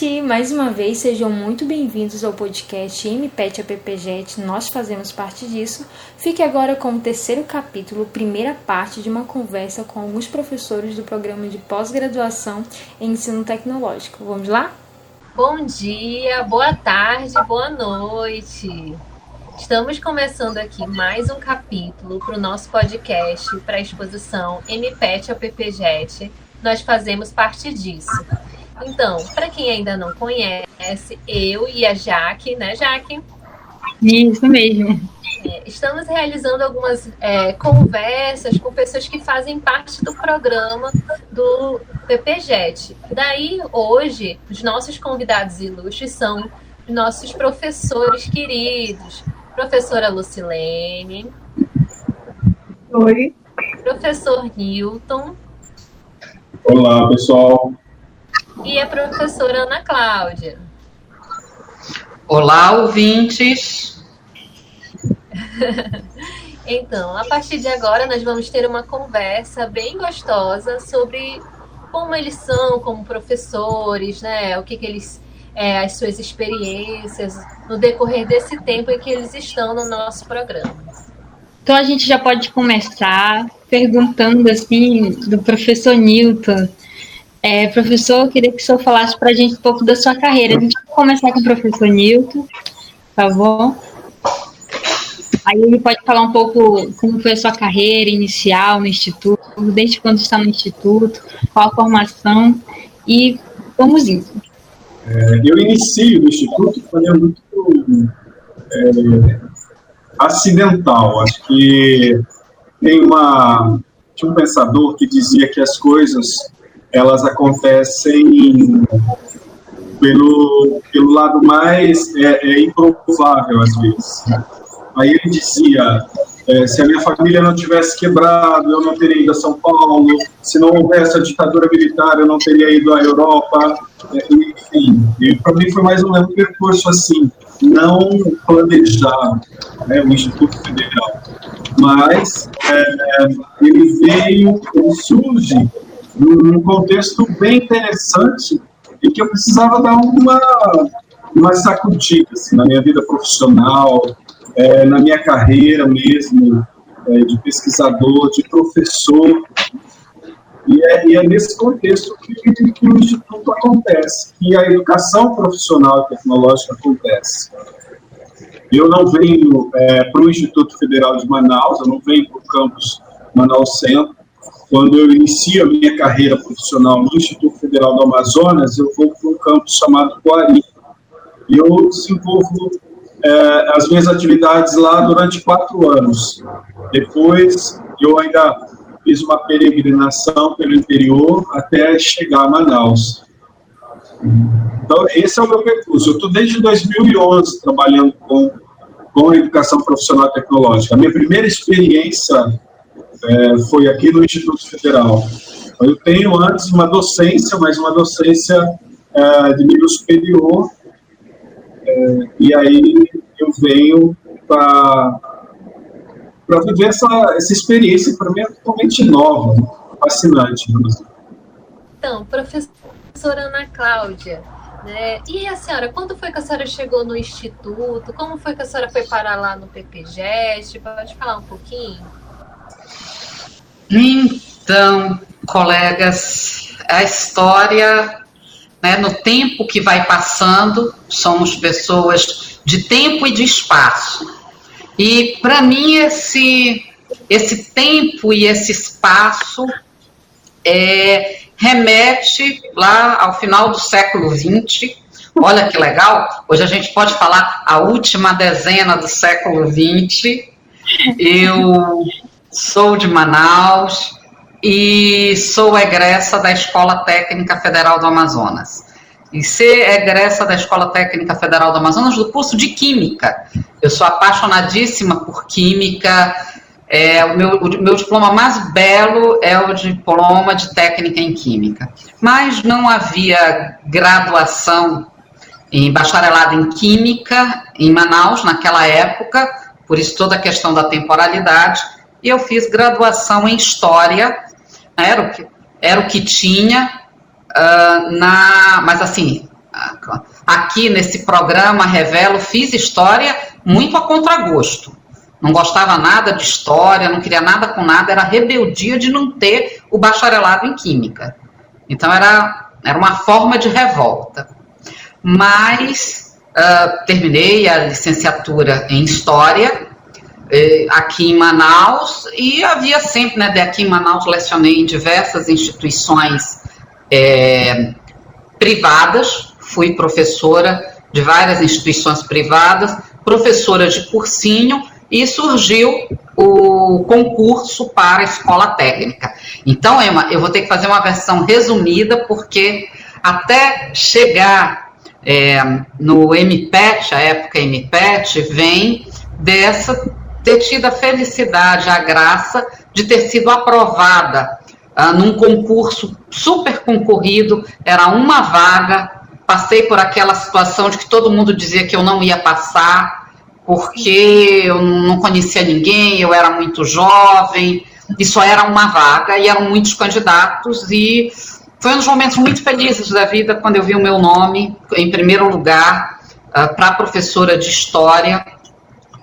gente! Mais uma vez, sejam muito bem-vindos ao podcast MPET AppJet, nós fazemos parte disso. Fique agora com o terceiro capítulo, primeira parte de uma conversa com alguns professores do programa de pós-graduação em ensino tecnológico. Vamos lá? Bom dia, boa tarde, boa noite! Estamos começando aqui mais um capítulo para o nosso podcast para a exposição MPET AppJet. Nós fazemos parte disso. Então, para quem ainda não conhece, eu e a Jaque, né, Jaque? Isso mesmo. É, estamos realizando algumas é, conversas com pessoas que fazem parte do programa do PPJET. Daí, hoje, os nossos convidados ilustres são nossos professores queridos. Professora Lucilene. Oi. Professor Newton. Olá, pessoal e a professora Ana Cláudia. Olá, ouvintes. então, a partir de agora, nós vamos ter uma conversa bem gostosa sobre como eles são como professores, né? O que, que eles. É, as suas experiências no decorrer desse tempo em que eles estão no nosso programa. Então a gente já pode começar perguntando assim do professor Newton é, professor, eu queria que o senhor falasse para a gente um pouco da sua carreira. A gente vai começar com o professor Nilton, por favor. Aí ele pode falar um pouco como foi a sua carreira inicial no Instituto, desde quando está no Instituto, qual a formação e vamos indo. É, eu inicio no Instituto de maneira muito é, acidental. Acho que tem uma, tinha um pensador que dizia que as coisas elas acontecem pelo, pelo lado mais é, é improvável, às vezes. Aí ele dizia, é, se a minha família não tivesse quebrado, eu não teria ido a São Paulo, se não houvesse a ditadura militar, eu não teria ido à Europa, é, enfim. Para mim foi mais ou menos um percurso assim, não planejado, né, o Instituto Federal. Mas é, ele veio, ele surge num contexto bem interessante e que eu precisava dar uma, uma sacudida assim, na minha vida profissional, é, na minha carreira mesmo, é, de pesquisador, de professor. E é, e é nesse contexto que, que, o Instituto acontece, que a educação profissional e tecnológica acontece. Eu não venho é, para o Instituto Federal de Manaus, eu não venho para o campus Manaus Centro, quando eu inicio a minha carreira profissional no Instituto Federal do Amazonas, eu vou para um campus chamado Coari. E eu desenvolvo é, as minhas atividades lá durante quatro anos. Depois, eu ainda fiz uma peregrinação pelo interior até chegar a Manaus. Então, esse é o meu percurso. Eu estou desde 2011 trabalhando com, com educação profissional tecnológica. A minha primeira experiência é, foi aqui no Instituto Federal. Eu tenho antes uma docência, mas uma docência é, de nível superior, é, e aí eu venho para viver essa, essa experiência, para mim é totalmente nova, fascinante. Então, professora Ana Cláudia, né? E a senhora, quando foi que a senhora chegou no instituto? Como foi que a senhora foi parar lá no PPGEST? Pode falar um pouquinho? Então, colegas, a história, né, no tempo que vai passando, somos pessoas de tempo e de espaço. E para mim esse esse tempo e esse espaço é, remete lá ao final do século XX. Olha que legal! Hoje a gente pode falar a última dezena do século XX. Eu sou de Manaus e sou egressa da Escola Técnica Federal do Amazonas. E ser egressa da Escola Técnica Federal do Amazonas do curso de Química. Eu sou apaixonadíssima por Química. É, o, meu, o meu diploma mais belo é o diploma de técnica em Química. Mas não havia graduação em bacharelado em Química em Manaus naquela época, por isso toda a questão da temporalidade e eu fiz graduação em História, né, era o que, era o que tinha, uh, na, mas assim, aqui nesse programa Revelo, fiz história muito a contragosto. Não gostava nada de história, não queria nada com nada, era rebeldia de não ter o bacharelado em química. Então era, era uma forma de revolta. Mas uh, terminei a licenciatura em História eh, aqui em Manaus e havia sempre, né, daqui em Manaus lecionei em diversas instituições eh, privadas, fui professora de várias instituições privadas, professora de cursinho e surgiu o concurso para a escola técnica. Então, Emma, eu vou ter que fazer uma versão resumida, porque até chegar é, no MPET, a época MPET, vem dessa ter tido a felicidade, a graça de ter sido aprovada ah, num concurso super concorrido, era uma vaga, passei por aquela situação de que todo mundo dizia que eu não ia passar, porque eu não conhecia ninguém, eu era muito jovem, e só era uma vaga, e eram muitos candidatos, e foi um dos momentos muito felizes da vida quando eu vi o meu nome em primeiro lugar uh, para professora de História,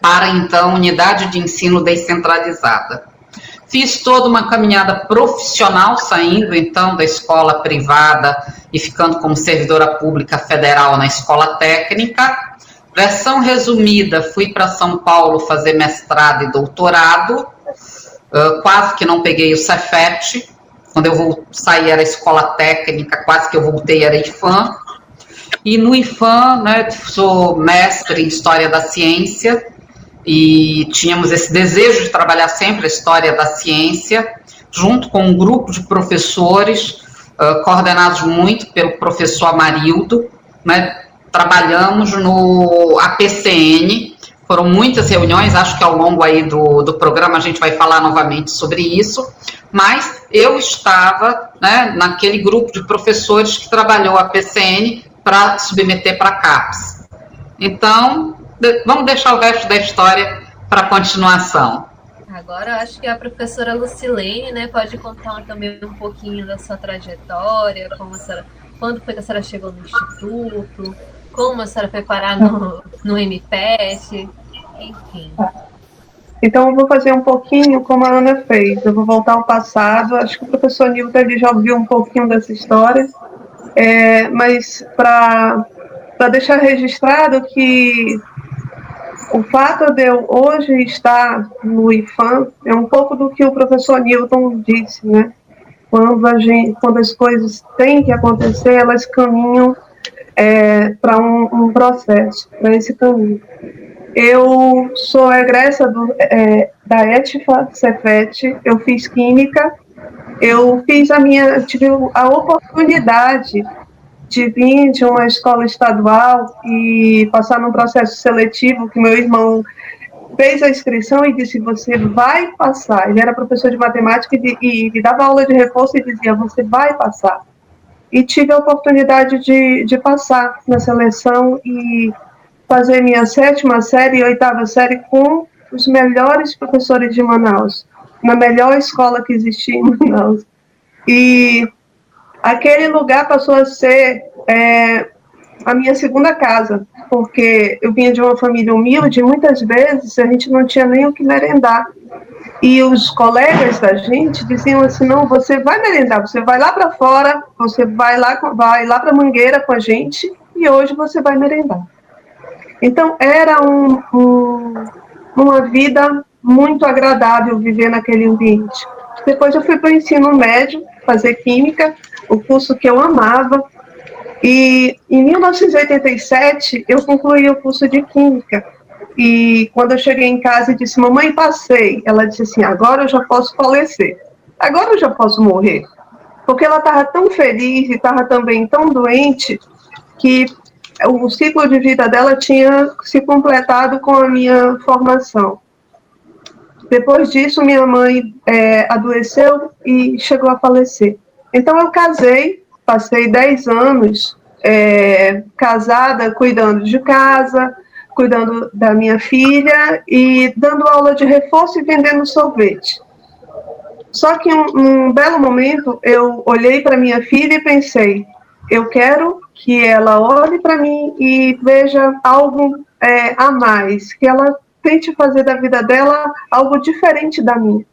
para então Unidade de Ensino Descentralizada. Fiz toda uma caminhada profissional, saindo então da escola privada e ficando como servidora pública federal na escola técnica, Versão resumida, fui para São Paulo fazer mestrado e doutorado, uh, quase que não peguei o Cefet, quando eu vou sair era escola técnica, quase que eu voltei era IFAM, e no IFAM, né, sou mestre em História da Ciência, e tínhamos esse desejo de trabalhar sempre a história da ciência, junto com um grupo de professores, uh, coordenados muito pelo professor Amarildo, né, trabalhamos no APCN, foram muitas reuniões, acho que ao longo aí do, do programa a gente vai falar novamente sobre isso, mas eu estava né, naquele grupo de professores que trabalhou a PCN para submeter para a CAPES. Então, de, vamos deixar o resto da história para continuação. Agora acho que a professora Lucilene né, pode contar também um pouquinho da sua trajetória, como a senhora, quando foi que a senhora chegou no instituto, como a senhora foi parar no, no MPET, enfim. Então eu vou fazer um pouquinho como a Ana fez. Eu vou voltar ao passado. Acho que o professor Nilton ele já ouviu um pouquinho dessa história, é, mas para deixar registrado que o fato de eu hoje estar no IFAM é um pouco do que o professor Newton disse, né? Quando, a gente, quando as coisas têm que acontecer, elas caminham é, para um, um, processo, para esse caminho. Eu sou egressa do, é, da ETFA Cefet, eu fiz química, eu fiz a minha, tive a oportunidade de vir de uma escola estadual e passar num processo seletivo que meu irmão fez a inscrição e disse você vai passar. Ele era professor de matemática e, e, e dava aula de reforço e dizia você vai passar e tive a oportunidade de, de passar na seleção e fazer minha sétima série e oitava série com os melhores professores de Manaus, na melhor escola que existia em Manaus. E aquele lugar passou a ser é, a minha segunda casa, porque eu vinha de uma família humilde e muitas vezes a gente não tinha nem o que merendar. E os colegas da gente diziam assim: não, você vai merendar, você vai lá para fora, você vai lá, vai lá para Mangueira com a gente e hoje você vai merendar. Então era um, um, uma vida muito agradável viver naquele ambiente. Depois eu fui para o ensino médio, fazer química, o curso que eu amava. E em 1987 eu concluí o curso de química. E quando eu cheguei em casa e disse, mamãe, passei, ela disse assim, agora eu já posso falecer, agora eu já posso morrer. Porque ela estava tão feliz e estava também tão doente que o ciclo de vida dela tinha se completado com a minha formação. Depois disso, minha mãe é, adoeceu e chegou a falecer. Então, eu casei, passei 10 anos é, casada, cuidando de casa, cuidando da minha filha e dando aula de reforço e vendendo sorvete. Só que um, um belo momento eu olhei para minha filha e pensei: eu quero que ela olhe para mim e veja algo é, a mais, que ela fazer da vida dela algo diferente da minha.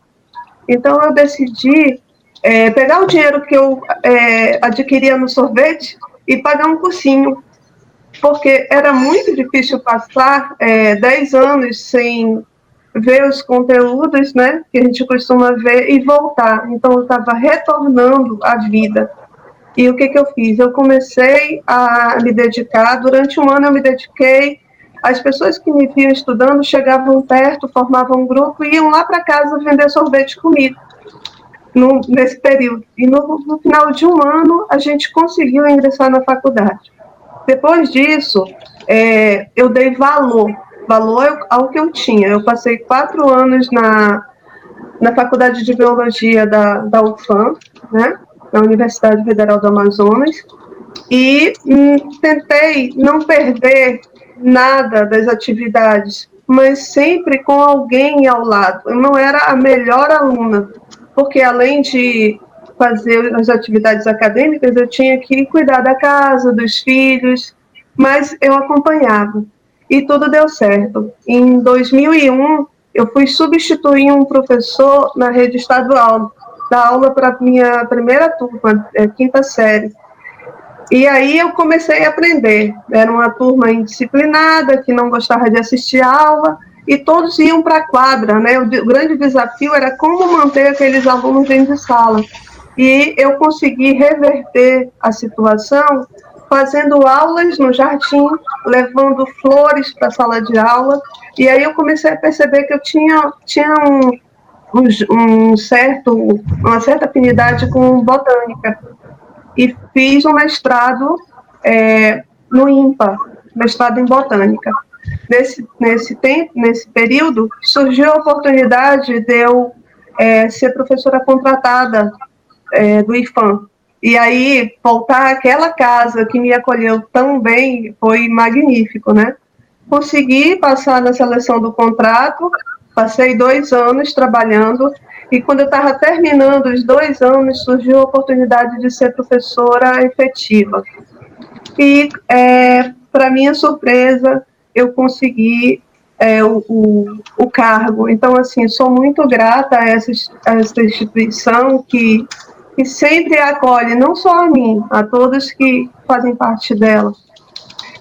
Então eu decidi é, pegar o dinheiro que eu é, adquiria no sorvete e pagar um cursinho, porque era muito difícil passar é, 10 anos sem ver os conteúdos, né, que a gente costuma ver e voltar. Então eu estava retornando à vida. E o que que eu fiz? Eu comecei a me dedicar. Durante um ano eu me dediquei. As pessoas que me viam estudando chegavam perto, formavam um grupo e iam lá para casa vender sorvete comigo. No, nesse período. E no, no final de um ano, a gente conseguiu ingressar na faculdade. Depois disso, é, eu dei valor valor ao que eu tinha. Eu passei quatro anos na, na Faculdade de Biologia da, da UFAM, né, na Universidade Federal do Amazonas, e hum, tentei não perder nada das atividades, mas sempre com alguém ao lado. Eu não era a melhor aluna, porque além de fazer as atividades acadêmicas, eu tinha que cuidar da casa, dos filhos, mas eu acompanhava e tudo deu certo. Em 2001, eu fui substituir um professor na rede estadual, dar aula para minha primeira turma, é, quinta série. E aí eu comecei a aprender. Era uma turma indisciplinada, que não gostava de assistir aula, e todos iam para a quadra, né? O, grande desafio era como manter aqueles alunos dentro de sala. E eu consegui reverter a situação fazendo aulas no jardim, levando flores para a sala de aula. E aí eu comecei a perceber que eu tinha, tinha um, um certo, uma certa afinidade com botânica. E fiz um mestrado é, no IMPA, mestrado em botânica. Nesse, nesse tempo, nesse período, surgiu a oportunidade de eu é, ser professora contratada é, do IFAM, e aí, voltar àquela casa que me acolheu tão bem foi magnífico, né? Consegui passar na seleção do contrato, passei dois anos trabalhando, e quando eu estava terminando os dois anos, surgiu a oportunidade de ser professora efetiva. E, é, para minha surpresa, eu consegui é, o, o, cargo. Então, assim, sou muito grata a essa, a essa instituição que que sempre acolhe não só a mim, a todos que fazem parte dela.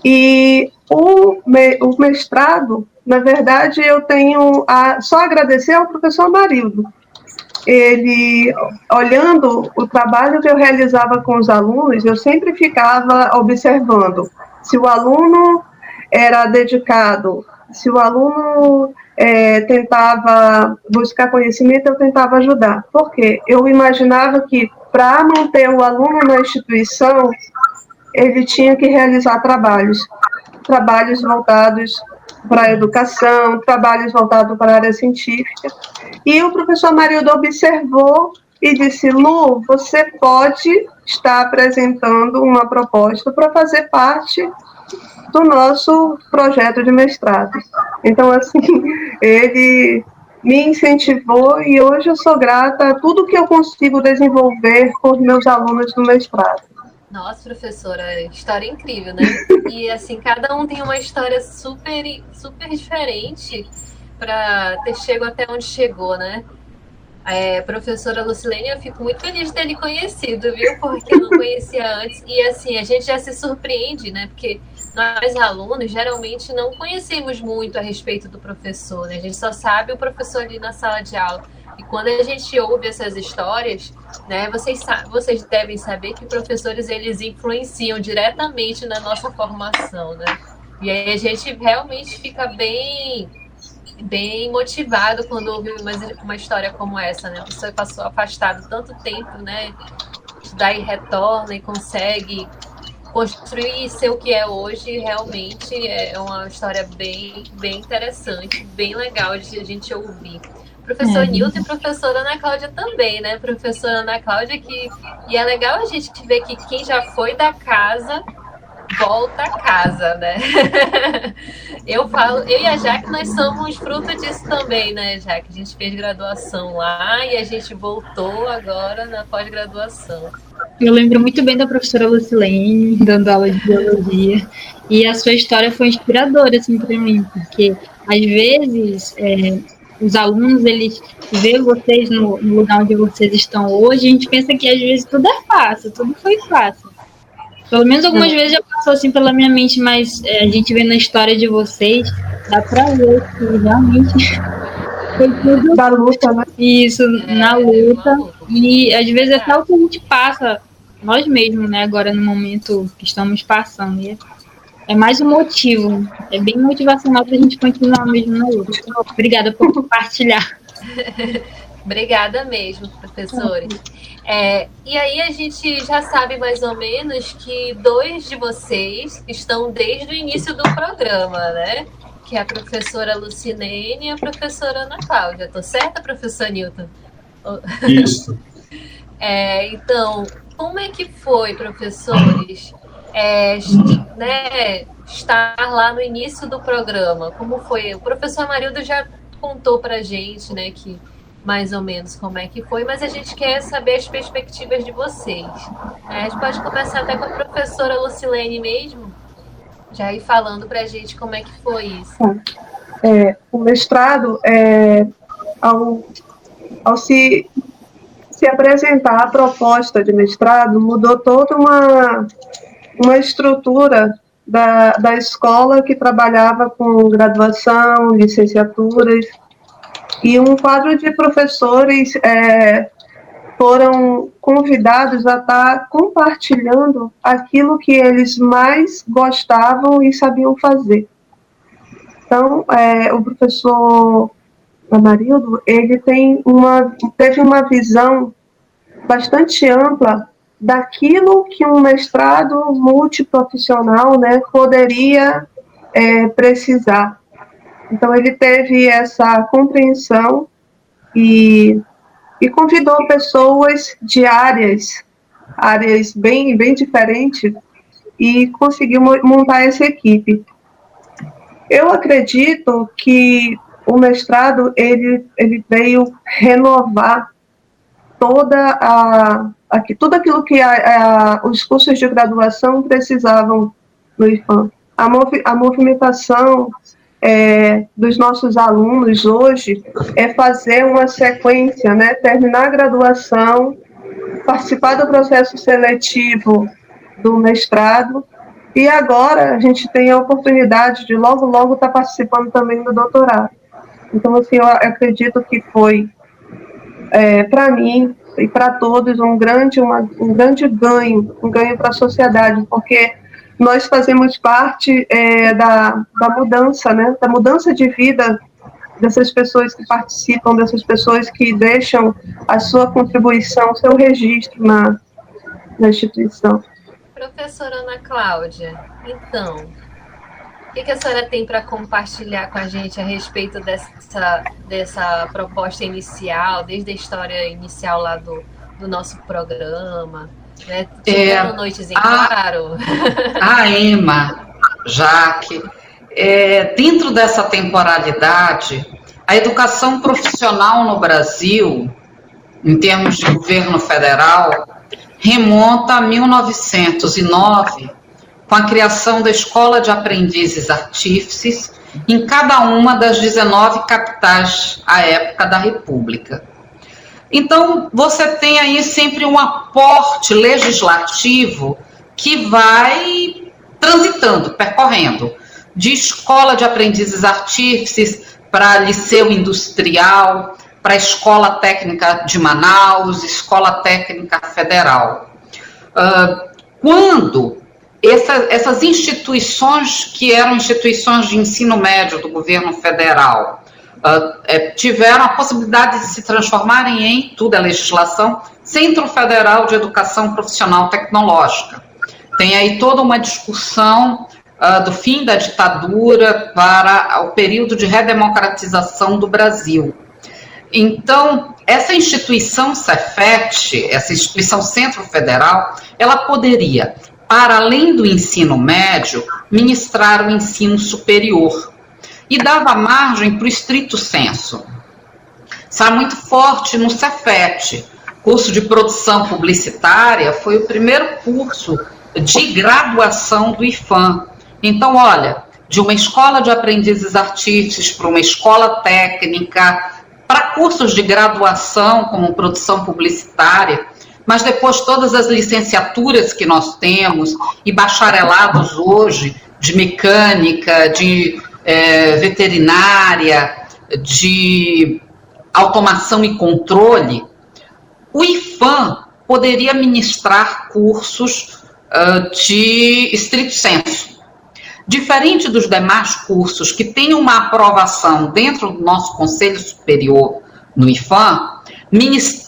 E o, o mestrado, na verdade, eu tenho a, só agradecer ao professor Marildo. Ele, olhando o trabalho que eu realizava com os alunos, eu sempre ficava observando se o aluno era dedicado, se o aluno é, tentava buscar conhecimento, eu tentava ajudar. Por quê? Eu imaginava que para manter o aluno na instituição, ele tinha que realizar trabalhos, trabalhos voltados para a educação, trabalhos voltados para a área científica. E o professor Marildo observou e disse: Lu, você pode estar apresentando uma proposta para fazer parte do nosso projeto de mestrado. Então, assim, ele me incentivou e hoje eu sou grata a tudo que eu consigo desenvolver com os meus alunos no mestrado. Nossa, professora, história incrível, né? E assim, cada um tem uma história super, super diferente para ter chegado até onde chegou, né? É, professora Lucilene, eu fico muito feliz de ter lhe conhecido, viu? Porque eu não conhecia antes. E assim, a gente já se surpreende, né? Porque nós alunos geralmente não conhecemos muito a respeito do professor, né? A gente só sabe o professor ali na sala de aula. E quando a gente ouve essas histórias, né, vocês, vocês devem saber que professores eles influenciam diretamente na nossa formação, né? E aí a gente realmente fica bem bem motivado quando ouve uma, uma história como essa, né? A pessoa passou afastado tanto tempo, né? Daí retorna e consegue construir ser o que é hoje realmente é uma história bem, bem interessante, bem legal de a gente ouvir. Professor é. Nilton e professora Ana Cláudia também, né? Professora Ana Cláudia que. E é legal a gente ver que quem já foi da casa volta a casa, né? eu falo, eu e a Jaque, nós somos fruto disso também, né, Jaque? A gente fez graduação lá e a gente voltou agora na pós-graduação. Eu lembro muito bem da professora Lucilene dando aula de biologia e a sua história foi inspiradora assim para mim, porque às vezes é, os alunos eles veem vocês no, no, lugar onde vocês estão hoje, a gente pensa que às vezes tudo é fácil, tudo foi fácil. Pelo menos algumas é. vezes já passou assim pela minha mente, mas é, a gente vê na história de vocês, dá para ver que realmente foi tudo da luta, né? Isso, na luta. E às vezes até o que a gente passa, nós mesmos, né, agora no momento que estamos passando. E é é mais um motivo. É bem motivacional para a gente continuar mesmo na luta. Obrigada por compartilhar. Obrigada mesmo, professores. É, e aí a gente já sabe mais ou menos que dois de vocês estão desde o início do programa, né? Que é a professora Lucinene e a professora Ana Cláudia. Tô certa, professor Newton? Isso. É, então, como é que foi, professores, é, né, estar lá no início do programa. Como foi? O professor Marildo já contou para gente, né, que mais ou menos como é que foi, mas a gente quer saber as perspectivas de vocês. É, a gente pode começar até com a professora Lucilene mesmo, já ir falando para a gente como é que foi isso. É, o mestrado, é, ao, ao se, se apresentar a proposta de mestrado, mudou toda uma uma estrutura da, da escola que trabalhava com graduação, licenciaturas, e um quadro de professores é, foram convidados a estar compartilhando aquilo que eles mais gostavam e sabiam fazer. Então, é, o professor Amarildo, ele tem uma, teve uma visão bastante ampla daquilo que um mestrado multiprofissional né, poderia é, precisar. Então, ele teve essa compreensão e, e convidou pessoas de áreas, áreas bem, bem diferentes, e conseguiu montar essa equipe. Eu acredito que o mestrado ele, ele veio renovar toda a aqui, tudo aquilo que a, a, os cursos de graduação precisavam no IFAM. A, movi, a movimentação é, dos nossos alunos hoje é fazer uma sequência, né, terminar a graduação, participar do processo seletivo do mestrado e agora a gente tem a oportunidade de logo, logo estar tá participando também do doutorado. Então, assim, eu acredito que foi, é, para mim, e para todos um grande, uma, um grande ganho, um ganho para a sociedade, porque nós fazemos parte é, da, da mudança, né, da mudança de vida dessas pessoas que participam, dessas pessoas que deixam a sua contribuição, seu registro na, na instituição. Professora Ana Cláudia, então, o que, que a senhora tem para compartilhar com a gente a respeito dessa, dessa proposta inicial, desde a história inicial lá do, do nosso programa? Né? É, noites em a, claro. A Emma, Jaque, é, dentro dessa temporalidade, a educação profissional no Brasil, em termos de governo federal, remonta a 1909 com a criação da Escola de Aprendizes Artífices em cada uma das 19 capitais à época da República. Então, você tem aí sempre um aporte legislativo que vai transitando, percorrendo, de escola de aprendizes artífices para liceu industrial, para Escola Técnica de Manaus, Escola Técnica Federal. Uh, quando essa, essas instituições que eram instituições de ensino médio do governo federal uh, tiveram a possibilidade de se transformarem em, tudo é legislação, Centro Federal de Educação Profissional Tecnológica. Tem aí toda uma discussão uh, do fim da ditadura para o período de redemocratização do Brasil. Então, essa instituição Cefet, essa instituição Centro Federal, ela poderia para além do ensino médio, ministrar o ensino superior e dava margem para o estrito senso. Está muito forte no Cefet, curso de produção publicitária foi o primeiro curso de graduação do IFAM. Então, olha, de uma escola de aprendizes artísticos para uma escola técnica, para cursos de graduação como produção publicitária, mas depois todas as licenciaturas que nós temos e bacharelados hoje de mecânica, de é, veterinária, de automação e controle, o IFAM poderia ministrar cursos uh, de estrito senso. Diferente dos demais cursos que têm uma aprovação dentro do nosso Conselho Superior no IFAM,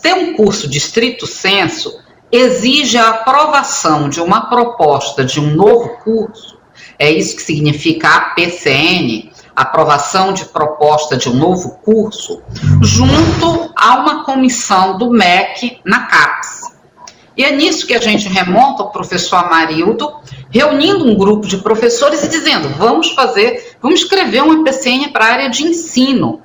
ter um curso de estrito senso exige a aprovação de uma proposta de um novo curso, é isso que significa a PCN, aprovação de proposta de um novo curso, junto a uma comissão do MEC na CAPES. E é nisso que a gente remonta o professor Amarildo, reunindo um grupo de professores e dizendo: vamos fazer, vamos escrever uma PCN para a área de ensino,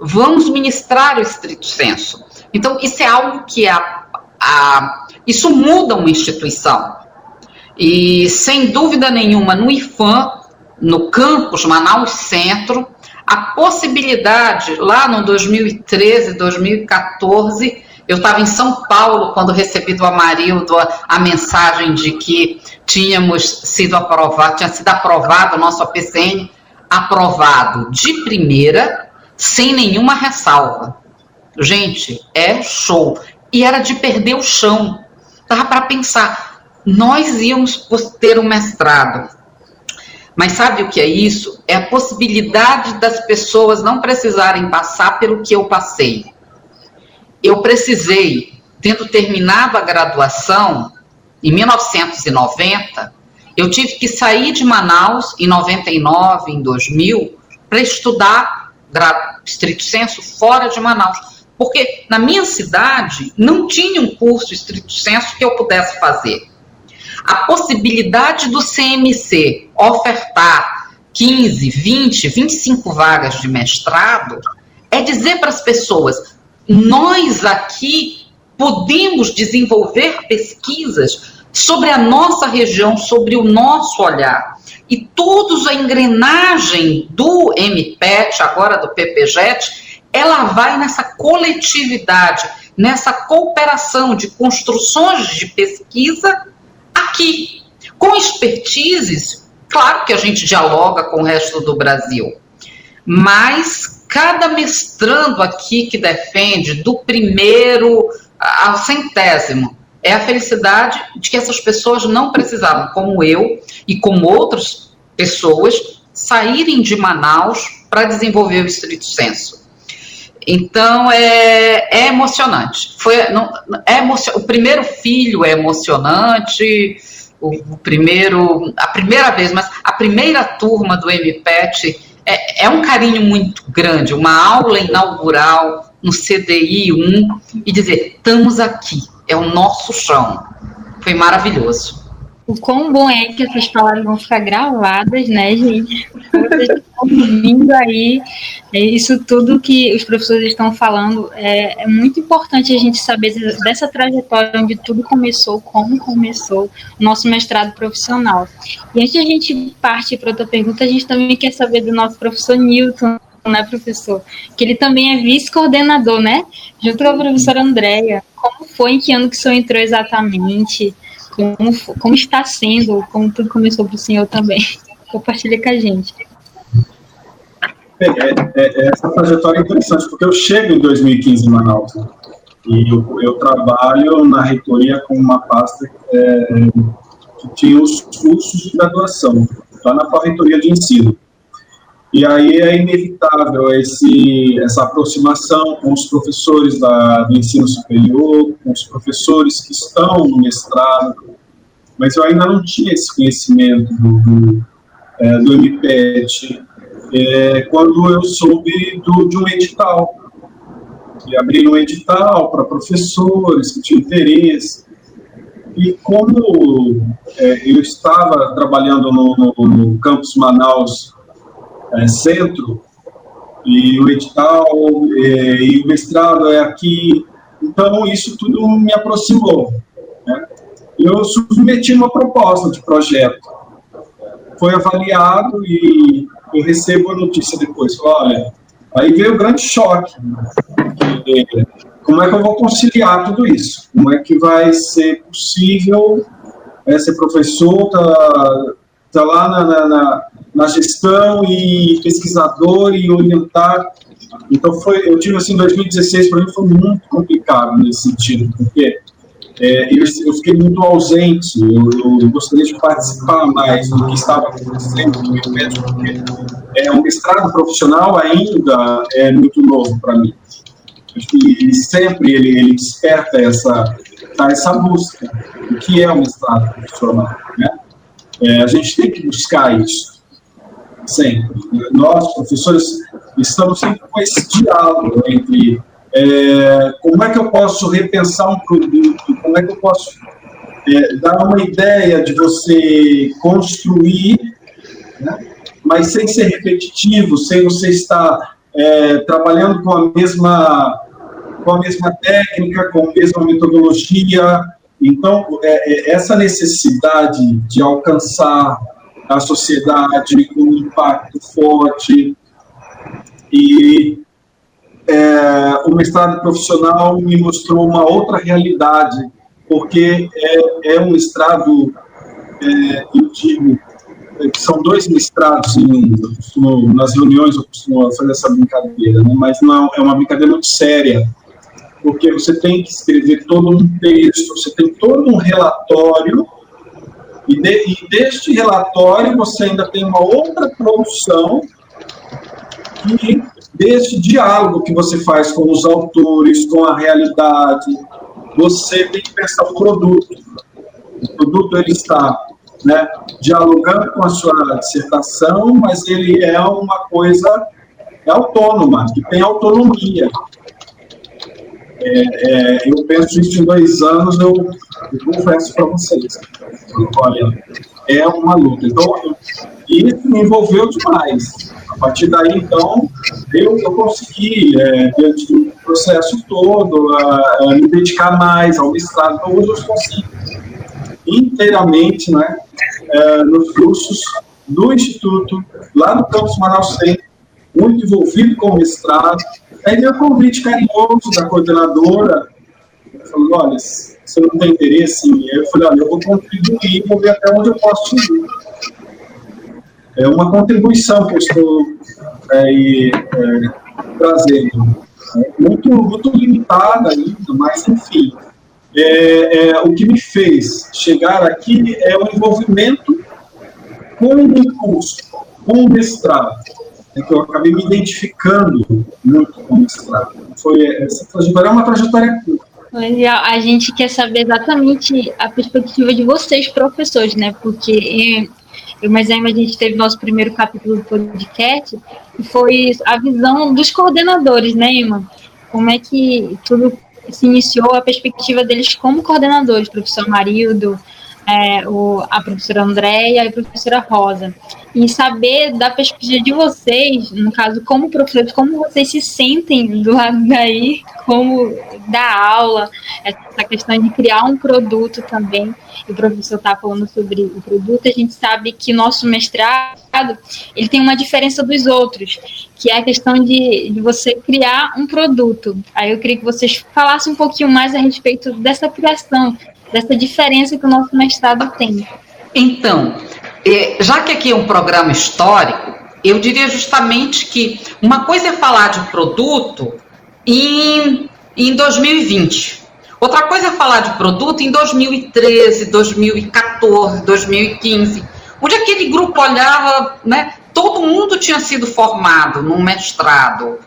vamos ministrar o estrito senso. Então, isso é algo que a, a, isso muda uma instituição. E, sem dúvida nenhuma, no IFAM, no campus Manaus Centro, a possibilidade, lá no 2013, 2014, eu estava em São Paulo quando recebi do Amarildo a, a, mensagem de que tínhamos sido aprovado, tinha sido aprovado o nosso APCN, aprovado de primeira, sem nenhuma ressalva. Gente, é show. E era de perder o chão. Dava para pensar, nós íamos ter um mestrado. Mas sabe o que é isso? É a possibilidade das pessoas não precisarem passar pelo que eu passei. Eu precisei, tendo terminado a graduação em 1990, eu tive que sair de Manaus em 99, em 2000, para estudar estrito senso fora de Manaus porque na minha cidade não tinha um curso estrito senso que eu pudesse fazer. A possibilidade do CMC ofertar 15, 20, 25 vagas de mestrado é dizer para as pessoas: nós aqui podemos desenvolver pesquisas sobre a nossa região, sobre o nosso olhar. E todos a engrenagem do MPET, agora do PPJET, ela vai nessa coletividade, nessa cooperação de construções de pesquisa aqui, com expertises. Claro que a gente dialoga com o resto do Brasil, mas cada mestrando aqui que defende, do primeiro ao centésimo, é a felicidade de que essas pessoas não precisavam, como eu e como outras pessoas, saírem de Manaus para desenvolver o estrito senso. Então é, é emocionante. Foi, não, é emocio, o primeiro filho é emocionante, o, o, primeiro, a primeira vez, mas a primeira turma do MPET é, é um carinho muito grande, uma aula inaugural no CDI 1 e dizer, estamos aqui, é o nosso chão. Foi maravilhoso o quão bom é que essas palavras vão ficar gravadas, né, gente? Ouvindo aí é isso tudo que os professores estão falando. É, é, muito importante a gente saber dessa trajetória onde tudo começou, como começou o nosso mestrado profissional. E antes de a gente partir para outra pergunta, a gente também quer saber do nosso professor Newton, né, professor? Que ele também é vice-coordenador, né? Junto com a professora Andréia. Como foi, em que ano que o senhor entrou exatamente? como, como está sendo, como tudo começou para o senhor também. Compartilha com a gente. É, é, é, essa trajetória é interessante, porque eu chego em 2015 em Manaus, né? e eu, eu, trabalho na reitoria com uma pasta é, que tinha os cursos de graduação, lá na reitoria de ensino. E aí é inevitável esse, essa aproximação com os professores da, do ensino superior, com os professores que estão no mestrado, mas eu ainda não tinha esse conhecimento do, do, é, do MPET é, quando eu soube do, de um edital, que abriram um edital para professores que tinham interesse. E como é, eu estava trabalhando no, no, no campus Manaus é, centro, e o edital é, e o mestrado é aqui, Então, isso tudo me aproximou. Né? Eu submeti uma proposta de projeto. Foi avaliado e eu recebo a notícia depois. Olha, aí veio o grande choque. Como é que eu vou conciliar tudo isso? Como é que vai ser possível é, ser professor, tá, tá lá na, na, na, gestão e pesquisador e orientar. Então foi, eu tive assim, 2016 para mim foi muito complicado nesse sentido, porque é, eu, eu, fiquei muito ausente, eu, eu, gostaria de participar mais do que estava acontecendo no meu médico, porque é, o mestrado profissional ainda é muito novo para mim. Ele sempre ele, ele desperta essa, tá, essa busca do que é o mestrado profissional. Né? É, a gente tem que buscar isso, sempre. Nós, professores, estamos sempre com esse diálogo entre é, como é que eu posso repensar um produto, como é que eu posso é, dar uma ideia de você construir, né? mas sem ser repetitivo, sem você estar é, trabalhando com a mesma com a mesma técnica, com a mesma metodologia. Então, é, é, essa necessidade de alcançar a sociedade com um impacto forte e é, o mestrado profissional me mostrou uma outra realidade, porque é, é um mestrado, é, eu digo, é, são dois mestrados em um. Costumo, nas reuniões eu costumo fazer essa brincadeira, né? mas não é uma brincadeira muito séria, porque você tem que escrever todo um texto, você tem todo um relatório, e, de, e deste relatório você ainda tem uma outra produção que deste diálogo que você faz com os autores, com a realidade, você tem que pensar o produto. O produto ele está né, dialogando com a sua dissertação, mas ele é uma coisa é autônoma, que tem autonomia. É, é, eu penso isso em dois anos, eu, eu confesso para vocês. Olha, é uma luta. Então, isso me envolveu demais. A partir daí, então, eu, eu consegui, é, diante do processo todo, a, a me dedicar mais ao mestrado. Então, hoje eu consigo inteiramente né, é, nos cursos do Instituto, lá no campus Manaus Centro, muito envolvido com o mestrado. Aí o convite carinhoso da coordenadora, falando, olha, você não tem interesse em Eu falei, olha, eu vou contribuir, vou ver até onde eu posso ir. É uma contribuição que eu estou é, é, trazendo. Muito, muito limitada ainda, mas enfim. É, é, o que me fez chegar aqui é o envolvimento com o curso, com o mestrado. É que eu acabei me identificando muito com o mestrado. Foi, essa trajetória é uma trajetória curta. Legal. A gente quer saber exatamente a perspectiva de vocês, professores, né? Porque mas a gente teve nosso primeiro capítulo do podcast, que foi a visão dos coordenadores, né, Ima? Como é que tudo se iniciou, a perspectiva deles como coordenadores, professor Marildo, é, o, a professora Andréia e a professora Rosa. E saber da perspectiva de vocês, no caso, como professores, como vocês se sentem do lado daí, como da aula, essa questão de criar um produto também. O professor está falando sobre o produto, a gente sabe que nosso mestrado ele tem uma diferença dos outros, que é a questão de, de você criar um produto. Aí eu queria que vocês falassem um pouquinho mais a respeito dessa criação, dessa diferença que o nosso mestrado tem. Então, é, já que aqui é um programa histórico, eu diria justamente que uma coisa é falar de produto em, em 2020. Outra coisa é falar de produto em 2013, 2014, 2015, onde aquele grupo olhava, né, todo mundo tinha sido formado num mestrado,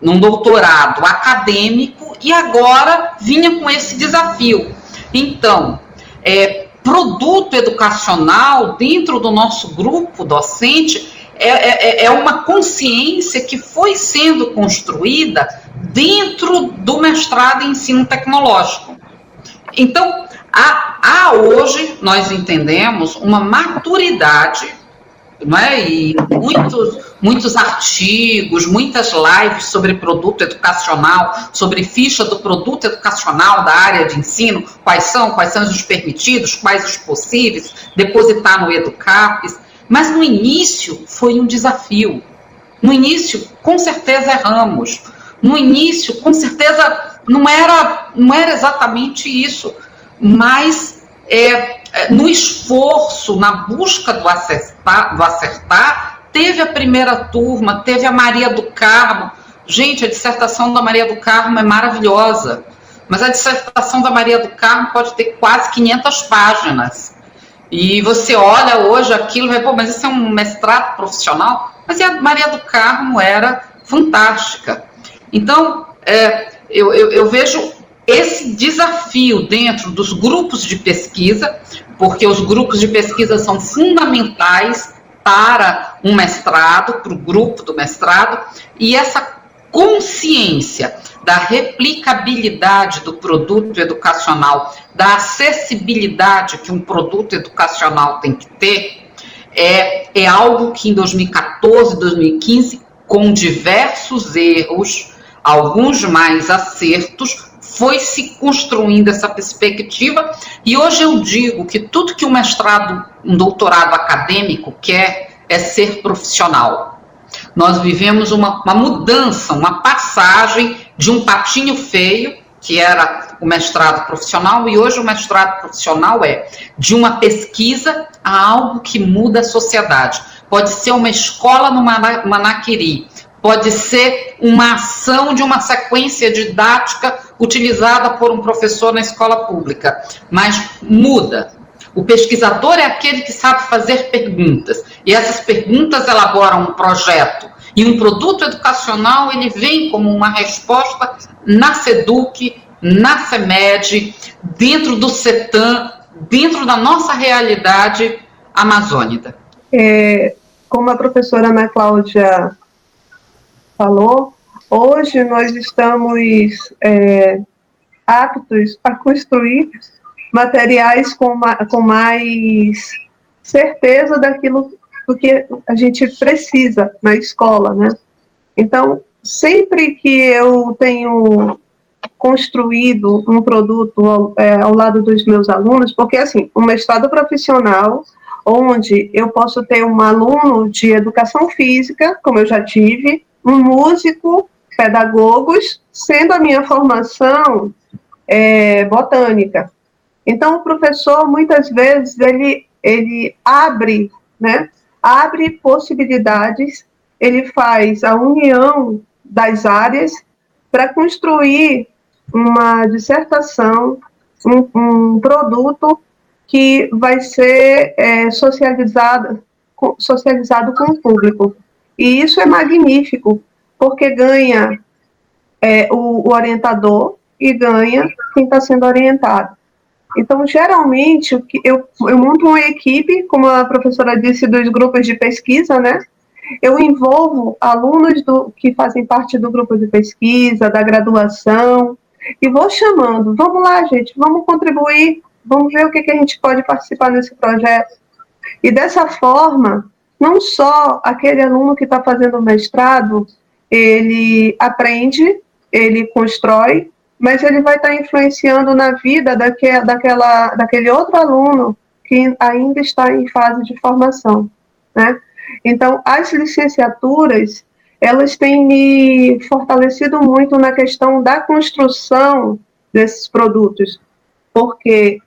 num doutorado acadêmico e agora vinha com esse desafio então, é, produto educacional dentro do nosso grupo docente é, é, é, uma consciência que foi sendo construída dentro do mestrado em ensino tecnológico. Então, há, há hoje, nós entendemos, uma maturidade não é? e muitos, muitos artigos, muitas lives sobre produto educacional, sobre ficha do produto educacional da área de ensino, quais são, quais são os permitidos, quais os possíveis, depositar no Educapes. Mas no início foi um desafio. No início, com certeza erramos. No início, com certeza não era, não era exatamente isso, mas é, no esforço, na busca do acertar, do acertar, teve a primeira turma, teve a Maria do Carmo. Gente, a dissertação da Maria do Carmo é maravilhosa, mas a dissertação da Maria do Carmo pode ter quase 500 páginas. E você olha hoje aquilo e vai, pô, mas isso é um mestrado profissional? Mas a Maria do Carmo era fantástica. Então, é, eu, eu, eu vejo esse desafio dentro dos grupos de pesquisa, porque os grupos de pesquisa são fundamentais para um mestrado, para o grupo do mestrado, e essa consciência da replicabilidade do produto educacional, da acessibilidade que um produto educacional tem que ter, é, é algo que em 2014, 2015, com diversos erros, alguns mais acertos, foi se construindo essa perspectiva e hoje eu digo que tudo que um mestrado, um doutorado acadêmico quer é ser profissional. Nós vivemos uma, uma mudança, uma passagem de um patinho feio, que era o mestrado profissional, e hoje o mestrado profissional é de uma pesquisa a algo que muda a sociedade. Pode ser uma escola no Manaquiri, pode ser uma ação de uma sequência didática utilizada por um professor na escola pública, mas muda. O pesquisador é aquele que sabe fazer perguntas, e essas perguntas elaboram um projeto. E um produto educacional, ele vem como uma resposta na SEDUC, na CEMED, dentro do CETAM, dentro da nossa realidade amazônica. É, como a professora Ana Cláudia falou, hoje nós estamos é, aptos a construir materiais com, com mais certeza daquilo do que a gente precisa na escola, né? Então, sempre que eu tenho construído um produto ao, é, ao lado dos meus alunos, porque assim, um mestrado profissional, onde eu posso ter um aluno de educação física, como eu já tive, um músico, pedagogos, sendo a minha formação é, botânica. Então, o professor, muitas vezes, ele, ele abre, né, abre possibilidades, ele faz a união das áreas para construir uma dissertação, um, um, produto que vai ser é, socializado, socializado com o público. E isso é magnífico, porque ganha é, o, o, orientador e ganha quem está sendo orientado. Então, geralmente, eu, eu monto uma equipe, como a professora disse, dos grupos de pesquisa, né? Eu envolvo alunos do, que fazem parte do grupo de pesquisa, da graduação, e vou chamando, vamos lá, gente, vamos contribuir, vamos ver o que, que a gente pode participar nesse projeto. E dessa forma, não só aquele aluno que está fazendo mestrado, ele aprende, ele constrói, mas ele vai estar tá influenciando na vida daquele, daquela, daquele outro aluno que ainda está em fase de formação, né? Então, as licenciaturas, elas têm me fortalecido muito na questão da construção desses produtos, porque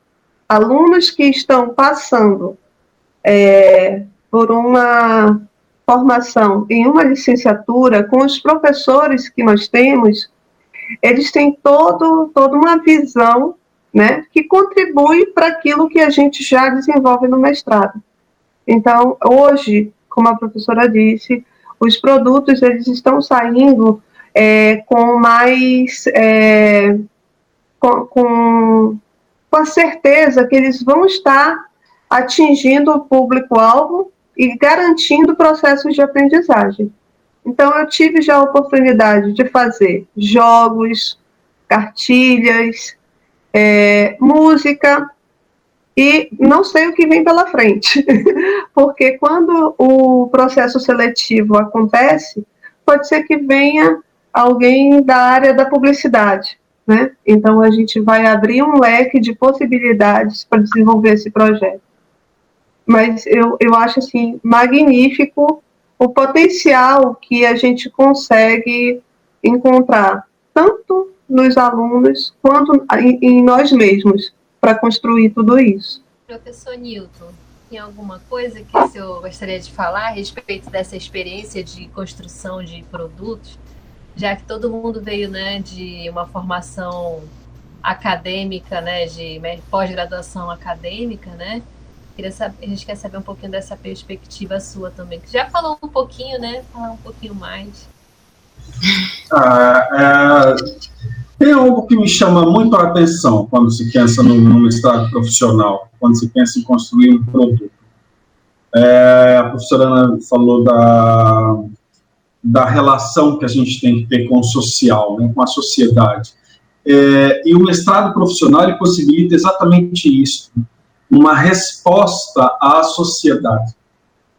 alunos que estão passando é, por uma formação em uma licenciatura, com os professores que nós temos, eles têm todo, toda uma visão né, que contribui para aquilo que a gente já desenvolve no mestrado. Então, hoje, como a professora disse, os produtos eles estão saindo é, com mais é, com, com, com a certeza que eles vão estar atingindo o público-alvo e garantindo processos de aprendizagem. Então, eu tive já a oportunidade de fazer jogos, cartilhas, é, música, E não sei o que vem pela frente, porque quando o processo seletivo acontece, pode ser que venha alguém da área da publicidade, né? Então a gente vai abrir um leque de possibilidades para desenvolver esse projeto. Mas eu, eu acho assim magnífico o potencial que a gente consegue encontrar, tanto nos alunos quanto em, em nós mesmos, para construir tudo isso. Professor Newton, tem alguma coisa que o senhor gostaria de falar a respeito dessa experiência de construção de produtos? Já que todo mundo veio né, de uma formação acadêmica, né, de pós-graduação acadêmica, né? Queria saber, a gente quer saber um pouquinho dessa perspectiva sua também, que já falou um pouquinho, né? Falar um pouquinho mais. Ah, é, tem algo que me chama muito a atenção quando se pensa no, no estado profissional, quando se pensa em construir um produto. É, a professora Ana falou da, da relação que a gente tem que ter com o social, né, com a sociedade. É, e o mestrado profissional ele possibilita exatamente isso uma resposta à sociedade.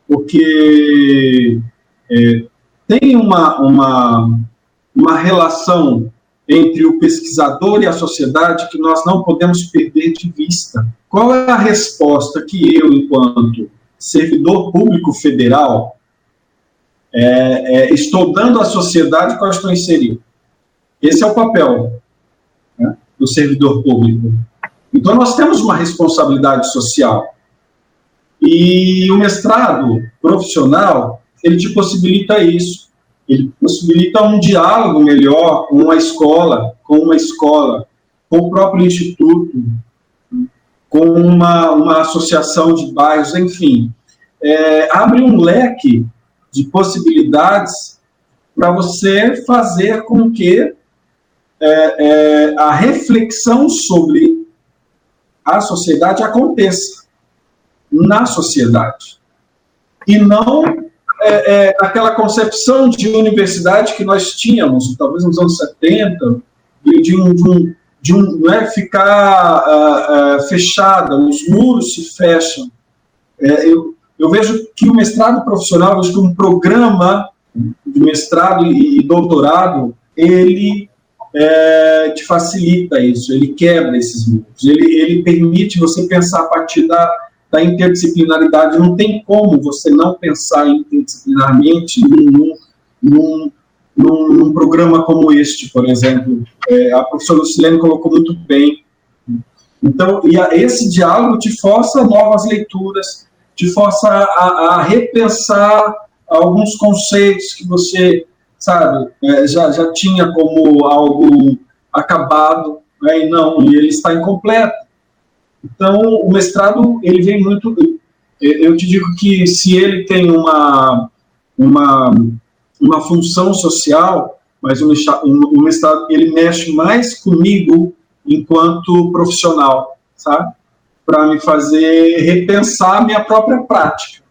Porque é, tem uma, uma, uma relação entre o pesquisador e a sociedade que nós não podemos perder de vista. Qual é a resposta que eu, enquanto servidor público federal, é, é, estou dando à sociedade qual estou inserido? Esse é o papel né, do servidor público. Então, nós temos uma responsabilidade social. E o mestrado profissional, ele te possibilita isso. Ele possibilita um diálogo melhor com uma escola, com uma escola, com o próprio instituto, com uma, uma associação de bairros, enfim. É, abre um leque de possibilidades para você fazer com que é, é, a reflexão sobre a sociedade aconteça na sociedade. E não é, é, aquela concepção de universidade que nós tínhamos, talvez nos anos 70, de, de um, de um, de um não é ficar uh, uh, fechada, os muros se fecham. É, eu, eu vejo que o mestrado profissional, eu vejo que um programa de mestrado e doutorado, ele é, te facilita isso, ele quebra esses muros, ele, ele permite você pensar a partir da, da interdisciplinaridade. Não tem como você não pensar interdisciplinarmente num, num, num, num programa como este, por exemplo. É, a professora Lucilene colocou muito bem. Então, e a, esse diálogo te força novas leituras, te força a, a repensar alguns conceitos que você sabe, é, já, já tinha como algo acabado, né, e não, e ele está incompleto. Então, o mestrado, ele vem muito... Eu te digo que se ele tem uma, uma, uma função social, mas o mestrado, ele mexe mais comigo enquanto profissional, sabe? Para me fazer repensar minha própria prática.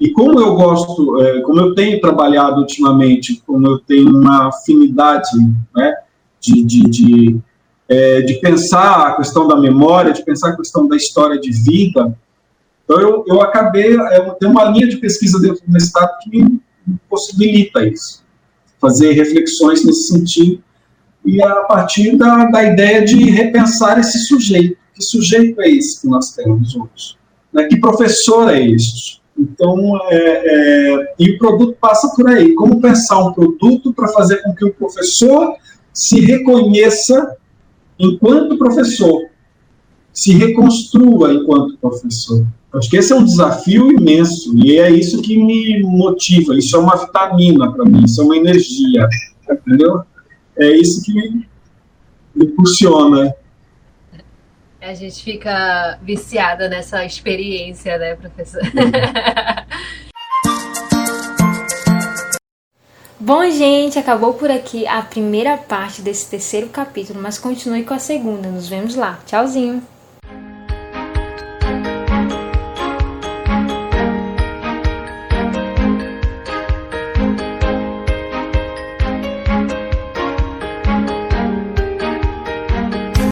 E como eu gosto, é, como eu tenho trabalhado ultimamente, como eu tenho uma afinidade né, de, de, de, é, de pensar a questão da memória, de pensar a questão da história de vida, então eu, eu acabei, eu tenho uma linha de pesquisa dentro do Estado que me possibilita isso, fazer reflexões nesse sentido, e a partir da, da ideia de repensar esse sujeito. Que sujeito é esse que nós temos hoje? Né? Que professor é este? Então, é, é, e o produto passa por aí. Como pensar um produto para fazer com que o professor se reconheça enquanto professor, se reconstrua enquanto professor. Acho que esse é um desafio imenso e é isso que me motiva. Isso é uma vitamina para mim, isso é uma energia, entendeu? É isso que me impulsiona. A gente fica viciada nessa experiência, né, professor? Bom, gente, acabou por aqui a primeira parte desse terceiro capítulo, mas continue com a segunda. Nos vemos lá. Tchauzinho!